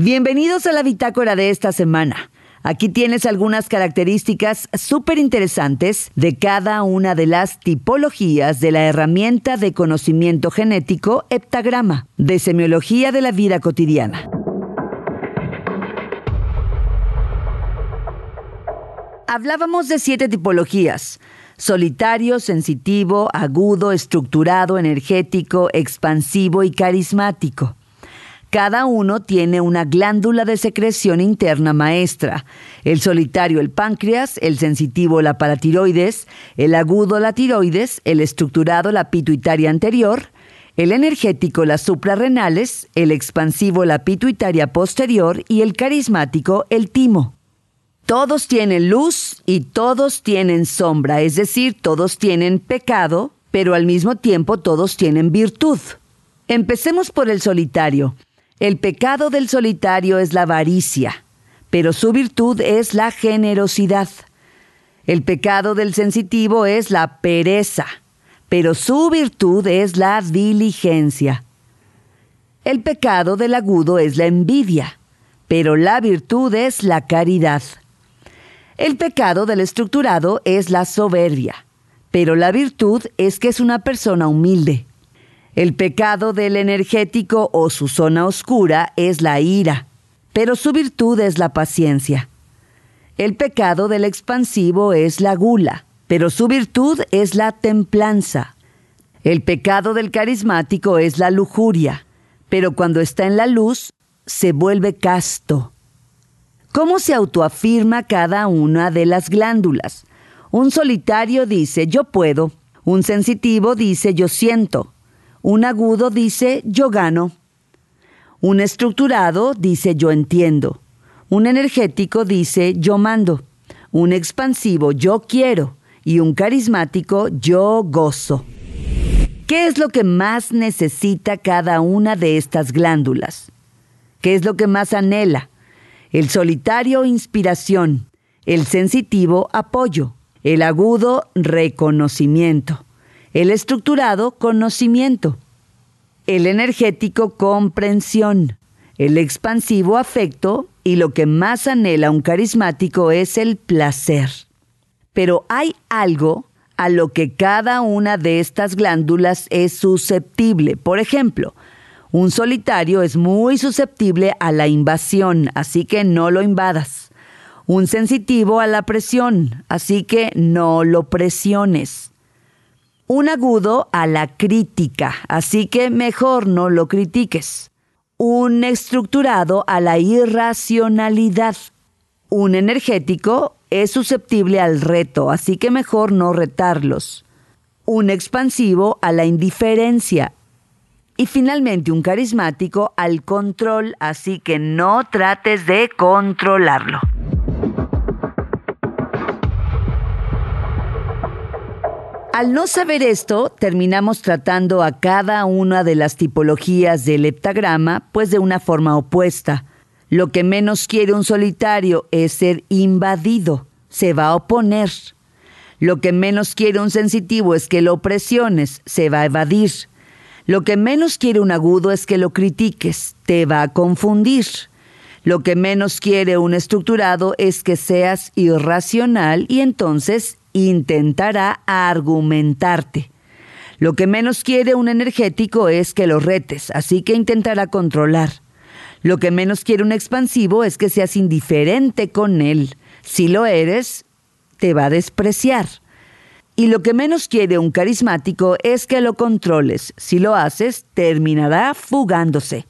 Bienvenidos a la bitácora de esta semana. Aquí tienes algunas características súper interesantes de cada una de las tipologías de la herramienta de conocimiento genético heptagrama, de semiología de la vida cotidiana. Hablábamos de siete tipologías. Solitario, sensitivo, agudo, estructurado, energético, expansivo y carismático. Cada uno tiene una glándula de secreción interna maestra. El solitario el páncreas, el sensitivo la paratiroides, el agudo la tiroides, el estructurado la pituitaria anterior, el energético las suprarrenales, el expansivo la pituitaria posterior y el carismático el timo. Todos tienen luz y todos tienen sombra, es decir, todos tienen pecado, pero al mismo tiempo todos tienen virtud. Empecemos por el solitario. El pecado del solitario es la avaricia, pero su virtud es la generosidad. El pecado del sensitivo es la pereza, pero su virtud es la diligencia. El pecado del agudo es la envidia, pero la virtud es la caridad. El pecado del estructurado es la soberbia, pero la virtud es que es una persona humilde. El pecado del energético o su zona oscura es la ira, pero su virtud es la paciencia. El pecado del expansivo es la gula, pero su virtud es la templanza. El pecado del carismático es la lujuria, pero cuando está en la luz se vuelve casto. ¿Cómo se autoafirma cada una de las glándulas? Un solitario dice yo puedo, un sensitivo dice yo siento, un agudo dice yo gano. Un estructurado dice yo entiendo. Un energético dice yo mando. Un expansivo yo quiero. Y un carismático yo gozo. ¿Qué es lo que más necesita cada una de estas glándulas? ¿Qué es lo que más anhela? El solitario inspiración, el sensitivo apoyo, el agudo reconocimiento el estructurado, conocimiento. El energético, comprensión. El expansivo, afecto. Y lo que más anhela un carismático es el placer. Pero hay algo a lo que cada una de estas glándulas es susceptible. Por ejemplo, un solitario es muy susceptible a la invasión, así que no lo invadas. Un sensitivo a la presión, así que no lo presiones un agudo a la crítica, así que mejor no lo critiques. Un estructurado a la irracionalidad. Un energético es susceptible al reto, así que mejor no retarlos. Un expansivo a la indiferencia. Y finalmente un carismático al control, así que no trates de controlarlo. Al no saber esto, terminamos tratando a cada una de las tipologías del heptagrama pues de una forma opuesta. Lo que menos quiere un solitario es ser invadido, se va a oponer. Lo que menos quiere un sensitivo es que lo presiones, se va a evadir. Lo que menos quiere un agudo es que lo critiques, te va a confundir. Lo que menos quiere un estructurado es que seas irracional y entonces intentará argumentarte. Lo que menos quiere un energético es que lo retes, así que intentará controlar. Lo que menos quiere un expansivo es que seas indiferente con él. Si lo eres, te va a despreciar. Y lo que menos quiere un carismático es que lo controles. Si lo haces, terminará fugándose.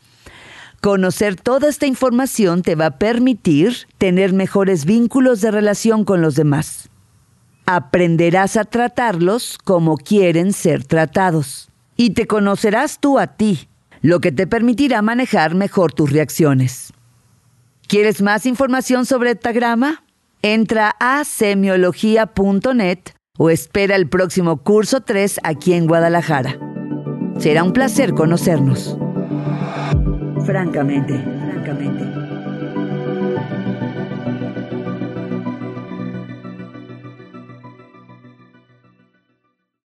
Conocer toda esta información te va a permitir tener mejores vínculos de relación con los demás aprenderás a tratarlos como quieren ser tratados. Y te conocerás tú a ti, lo que te permitirá manejar mejor tus reacciones. ¿Quieres más información sobre Etagrama? Entra a semiología.net o espera el próximo curso 3 aquí en Guadalajara. Será un placer conocernos. Francamente, francamente.